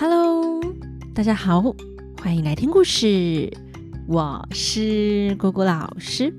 Hello，大家好，欢迎来听故事。我是姑姑老师。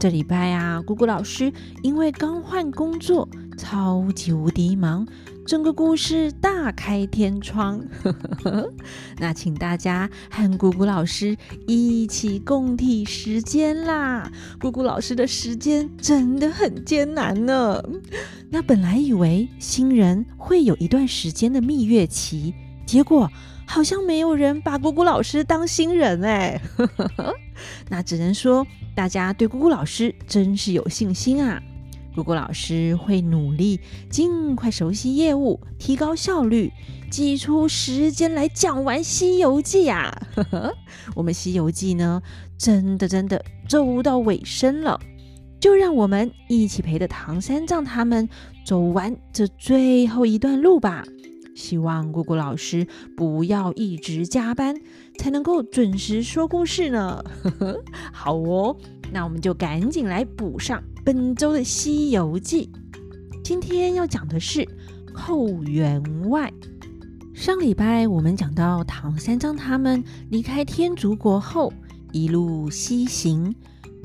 这礼拜啊，姑姑老师因为刚换工作，超级无敌忙，整个故事大开天窗。那请大家和姑姑老师一起共体时间啦！姑姑老师的时间真的很艰难呢。那本来以为新人会有一段时间的蜜月期。结果好像没有人把姑姑老师当新人哎，那只能说大家对姑姑老师真是有信心啊！姑姑老师会努力尽快熟悉业务，提高效率，挤出时间来讲完《西游记》啊！我们《西游记》呢，真的真的走到尾声了，就让我们一起陪着唐三藏他们走完这最后一段路吧。希望姑姑老师不要一直加班，才能够准时说故事呢。好哦，那我们就赶紧来补上本周的《西游记》。今天要讲的是寇员外。上礼拜我们讲到唐三藏他们离开天竺国后，一路西行，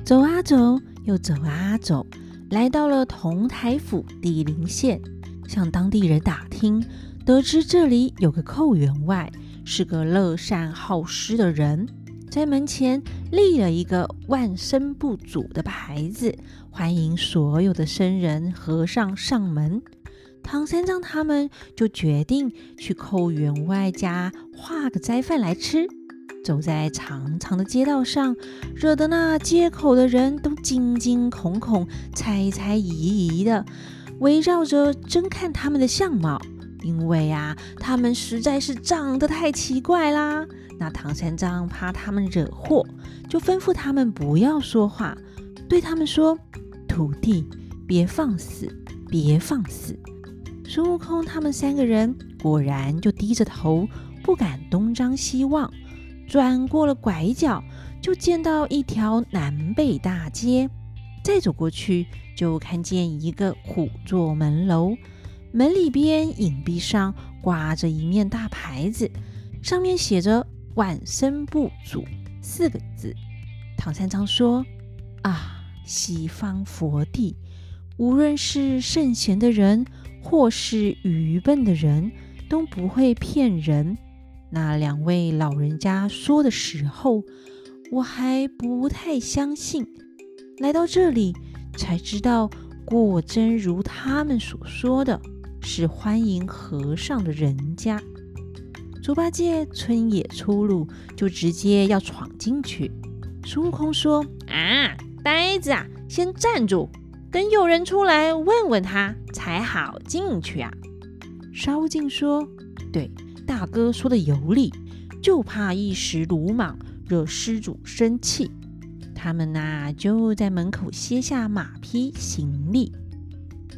走啊走，又走啊走，来到了同台府地灵县，向当地人打听。得知这里有个寇员外，是个乐善好施的人，在门前立了一个万僧不阻的牌子，欢迎所有的僧人和尚上门。唐三藏他们就决定去寇员外家化个斋饭来吃。走在长长的街道上，惹得那街口的人都惊惊恐恐、猜猜疑疑的，围绕着侦看他们的相貌。因为啊，他们实在是长得太奇怪啦。那唐三藏怕他们惹祸，就吩咐他们不要说话，对他们说：“徒弟，别放肆，别放肆。”孙悟空他们三个人果然就低着头，不敢东张西望。转过了拐角，就见到一条南北大街。再走过去，就看见一个虎座门楼。门里边影壁上挂着一面大牌子，上面写着“万僧不阻”四个字。唐三藏说：“啊，西方佛地，无论是圣贤的人，或是愚笨的人，都不会骗人。那两位老人家说的时候，我还不太相信。来到这里，才知道，果真如他们所说的。”是欢迎和尚的人家，猪八戒村野出入，就直接要闯进去。孙悟空说：“啊，呆子啊，先站住，等有人出来问问他才好进去啊。”沙悟净说：“对，大哥说的有理，就怕一时鲁莽，惹施主生气。”他们呐，就在门口歇下马匹行李。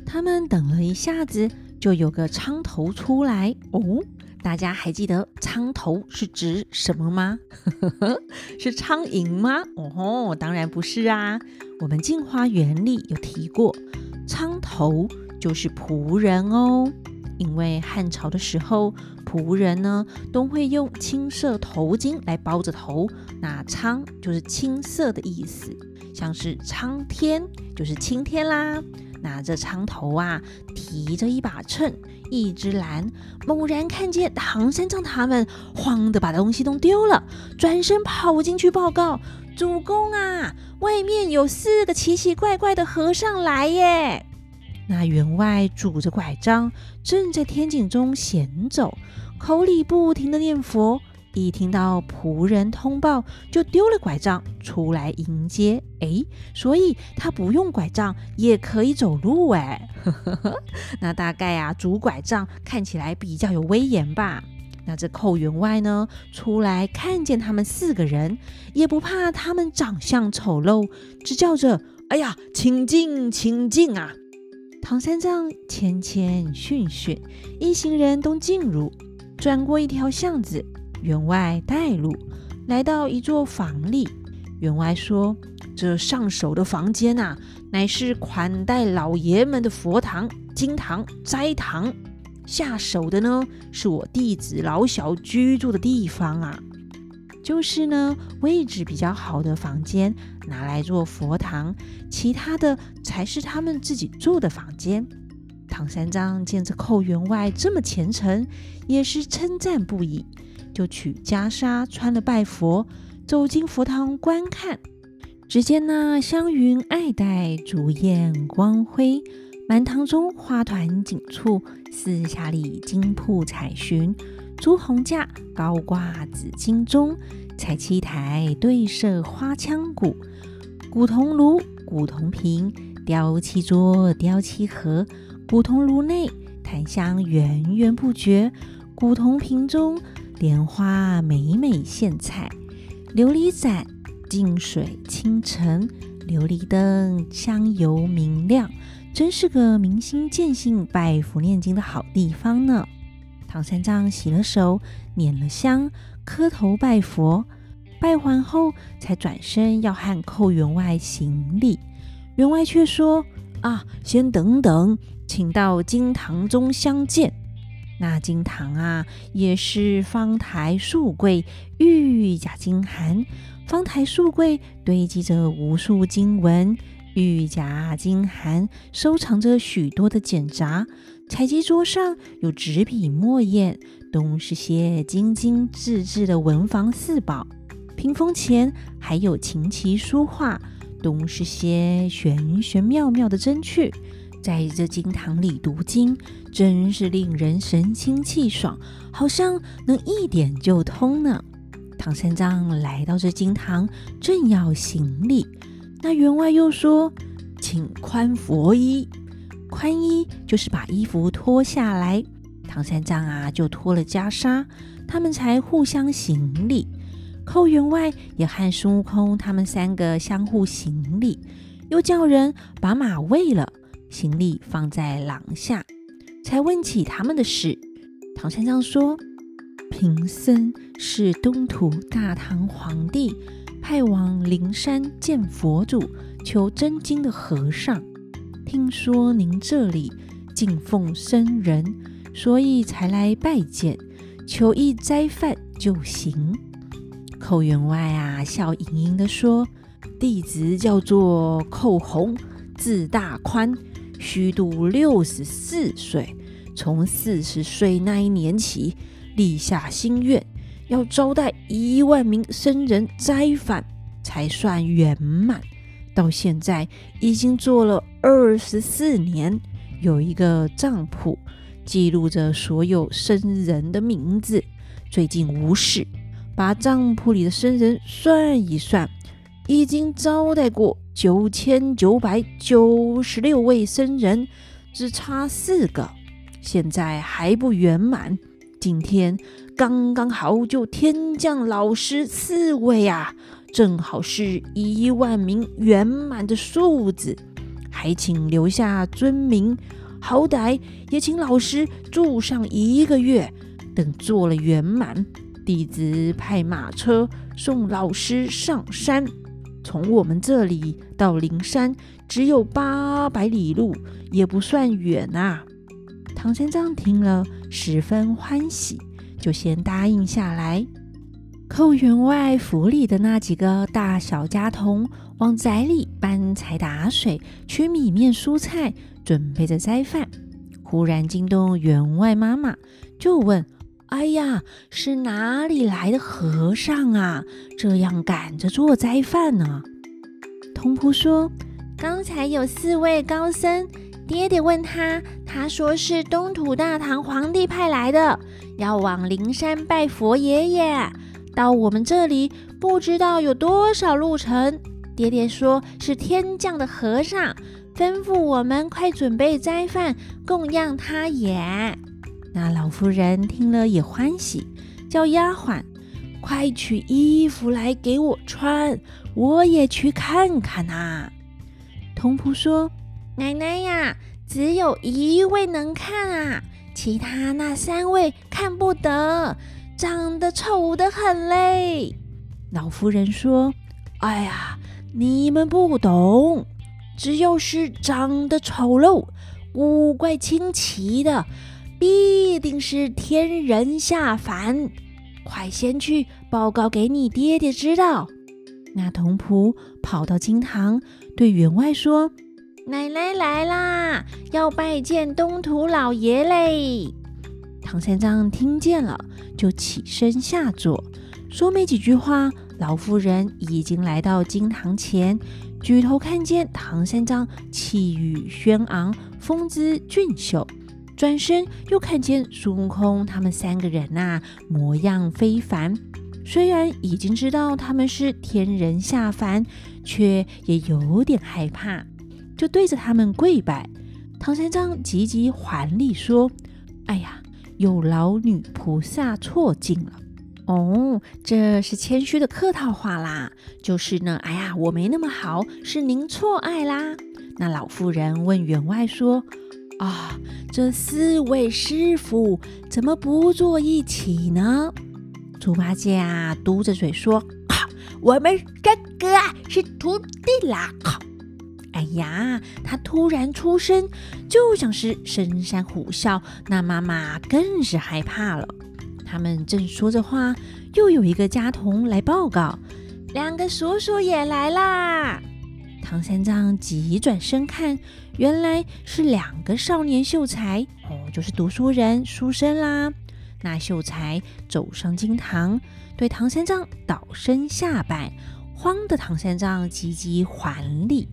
他们等了一下子。就有个苍头出来哦，大家还记得苍头是指什么吗？是苍蝇吗？哦吼，当然不是啊。我们镜花缘里有提过，苍头就是仆人哦。因为汉朝的时候，仆人呢都会用青色头巾来包着头，那苍就是青色的意思，像是苍天就是青天啦。拿着苍头啊，提着一把秤，一只篮，猛然看见唐三藏他们，慌得把东西都丢了，转身跑进去报告：“主公啊，外面有四个奇奇怪怪的和尚来耶！”那员外拄着拐杖，正在天井中闲走，口里不停地念佛。一听到仆人通报，就丢了拐杖出来迎接。哎，所以他不用拐杖也可以走路哎。那大概啊，拄拐杖看起来比较有威严吧。那这寇员外呢，出来看见他们四个人，也不怕他们长相丑陋，只叫着：“哎呀，请进，请进啊！”唐三藏谦谦逊逊，一行人都进入，转过一条巷子。员外带路，来到一座房里。员外说：“这上首的房间呐，乃是款待老爷们的佛堂、经堂、斋堂。下手的呢，是我弟子老小居住的地方啊。就是呢，位置比较好的房间拿来做佛堂，其他的才是他们自己住的房间。唐三藏见这寇员外这么虔诚，也是称赞不已，就取袈裟穿了拜佛，走进佛堂观看。只见那香云爱戴，烛焰光辉，满堂中花团锦簇，四下里金铺彩云。朱红架高挂紫金钟，彩漆台对设花枪鼓，古铜炉、古铜瓶，雕漆桌、雕漆盒，古铜炉内檀香源源不绝，古铜瓶中莲花美美献彩，琉璃盏净水清澄，琉璃灯香油明亮，真是个明心见性、拜佛念经的好地方呢。唐三藏洗了手，捻了香，磕头拜佛，拜完后才转身要和寇员外行礼。员外却说：“啊，先等等，请到经堂中相见。”那经堂啊，也是方台数柜，玉甲金函。方台数柜堆积着无数经文，玉甲金函收藏着许多的简札。采集桌上有纸笔墨砚，都是些精精致致的文房四宝。屏风前还有琴棋书画，都是些玄玄妙妙的真趣。在这经堂里读经，真是令人神清气爽，好像能一点就通呢。唐三藏来到这经堂，正要行礼，那员外又说：“请宽佛衣。”宽衣就是把衣服脱下来，唐三藏啊就脱了袈裟，他们才互相行礼。寇员外也和孙悟空他们三个相互行礼，又叫人把马喂了，行李放在廊下，才问起他们的事。唐三藏说：“贫僧是东土大唐皇帝派往灵山见佛祖求真经的和尚。”听说您这里敬奉僧人，所以才来拜见，求一斋饭就行。寇员外啊，笑盈盈地说：“弟子叫做寇洪，字大宽，虚度六十四岁。从四十岁那一年起，立下心愿，要招待一万名僧人斋饭，才算圆满。”到现在已经做了二十四年，有一个账簿记录着所有僧人的名字。最近无事，把账簿里的僧人算一算，已经招待过九千九百九十六位僧人，只差四个，现在还不圆满。今天刚刚好就天降老师四位啊！正好是一万名圆满的数字，还请留下尊名，好歹也请老师住上一个月。等做了圆满，弟子派马车送老师上山。从我们这里到灵山只有八百里路，也不算远啊。唐三藏听了十分欢喜，就先答应下来。寇员外府里的那几个大小家童往宅里搬柴打水、取米面蔬菜，准备着斋饭。忽然惊动员外妈妈，就问：“哎呀，是哪里来的和尚啊？这样赶着做斋饭呢？”童仆说：“刚才有四位高僧，爹爹问他，他说是东土大唐皇帝派来的，要往灵山拜佛爷爷。”到我们这里不知道有多少路程。爹爹说是天降的和尚，吩咐我们快准备斋饭供养他也。那老妇人听了也欢喜，叫丫鬟快取衣服来给我穿，我也去看看呐。童仆说：“奶奶呀，只有一位能看啊，其他那三位看不得。”长得丑得很嘞！老妇人说：“哎呀，你们不懂，只要是长得丑陋、古怪清奇的，必定是天人下凡，快先去报告给你爹爹知道。那童仆跑到金堂，对员外说：“奶奶来啦，要拜见东土老爷嘞。”唐三藏听见了，就起身下座，说没几句话，老妇人已经来到金堂前，举头看见唐三藏气宇轩昂，风姿俊秀，转身又看见孙悟空他们三个人呐、啊，模样非凡。虽然已经知道他们是天人下凡，却也有点害怕，就对着他们跪拜。唐三藏急急还礼说：“哎呀，有劳女菩萨错敬了。哦，这是谦虚的客套话啦。就是呢，哎呀，我没那么好，是您错爱啦。”那老妇人问员外说：“啊，这四位师傅怎么不坐一起呢？”猪八戒啊，嘟着嘴说：“我们三个啊是徒弟啦！”哎呀，他突然出声，就像是深山虎啸，那妈妈更是害怕了。他们正说着话，又有一个家童来报告：“两个叔叔也来啦！”唐三藏急转身看，原来是两个少年秀才哦，就是读书人书生啦。那秀才走上金堂，对唐三藏倒身下拜，慌的唐三藏急急还礼。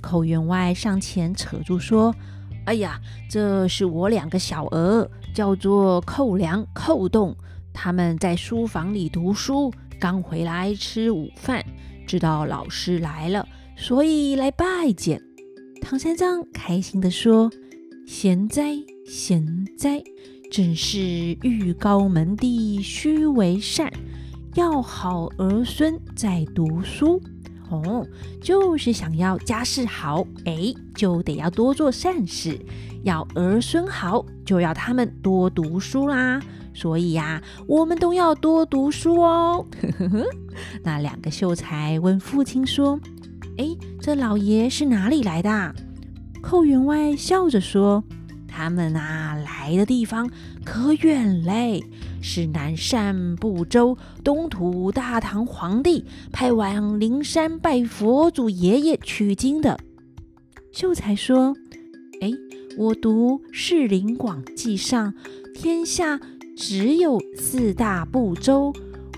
寇员外上前扯住说：“哎呀，这是我两个小儿，叫做寇良、寇栋，他们在书房里读书，刚回来吃午饭，知道老师来了，所以来拜见。”唐三藏开心地说：“贤哉，贤哉！”真是欲高门第须为善，要好儿孙在读书。哦，就是想要家世好，哎，就得要多做善事；要儿孙好，就要他们多读书啦。所以呀，我们都要多读书哦。那两个秀才问父亲说：“哎，这老爷是哪里来的？”寇员外笑着说。他们啊，来的地方可远嘞，是南赡部洲东土大唐皇帝派往灵山拜佛祖爷爷取经的。秀才说：“哎，我读《士林广记》上，天下只有四大部洲，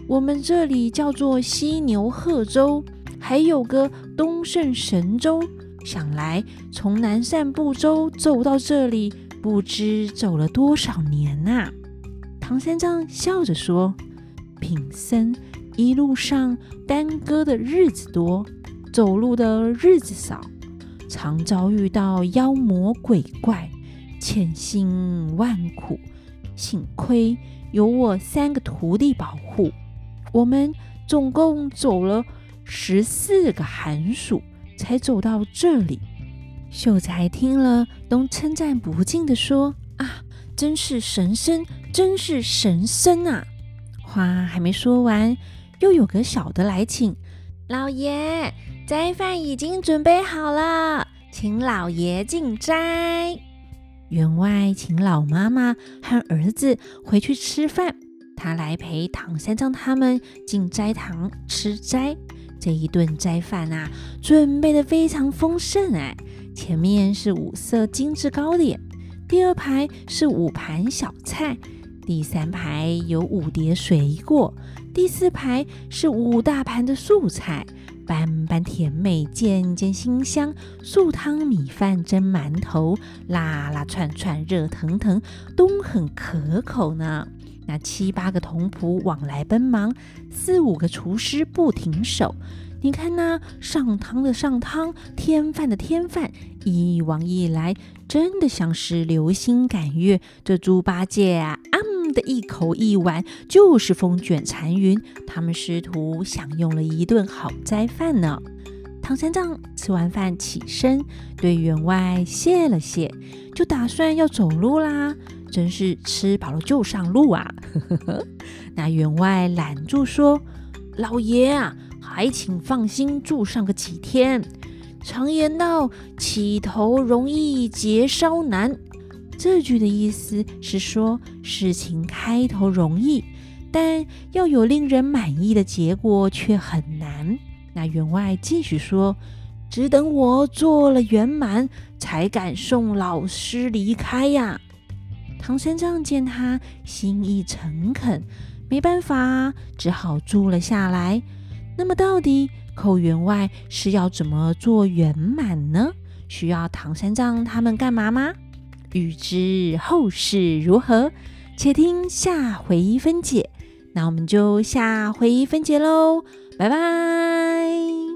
我们这里叫做西牛贺洲，还有个东胜神州。想来从南赡部洲走到这里。”不知走了多少年呐、唐三藏笑着说：“贫僧一路上耽搁的日子多，走路的日子少，常遭遇到妖魔鬼怪，千辛万苦。幸亏有我三个徒弟保护，我们总共走了十四个寒暑，才走到这里。”秀才听了，都称赞不尽地说：“啊，真是神僧，真是神僧啊！”话还没说完，又有个小的来请：“老爷，斋饭已经准备好了，请老爷进斋。”员外请老妈妈和儿子回去吃饭，他来陪唐三藏他们进斋堂吃斋。这一顿斋饭啊，准备得非常丰盛哎。前面是五色精致糕点，第二排是五盘小菜，第三排有五碟水果，第四排是五大盘的素菜，般般甜美，件件馨香。素汤米饭蒸馒头，辣辣串串，热腾腾，都很可口呢。那七八个童仆往来奔忙，四五个厨师不停手。你看那上汤的上汤，添饭的添饭，一往一来，真的像是流星赶月。这猪八戒啊，啊、嗯、的一口一碗就是风卷残云。他们师徒享用了一顿好斋饭呢。唐三藏吃完饭起身，对员外谢了谢，就打算要走路啦。真是吃饱了就上路啊！那员外拦住说：“老爷啊。”还请放心住上个几天。常言道：“起头容易结梢难。”这句的意思是说，事情开头容易，但要有令人满意的结果却很难。那员外继续说：“只等我做了圆满，才敢送老师离开呀。”唐三藏见他心意诚恳，没办法，只好住了下来。那么，到底寇员外是要怎么做圆满呢？需要唐三藏他们干嘛吗？欲知后事如何，且听下回分解。那我们就下回分解喽，拜拜。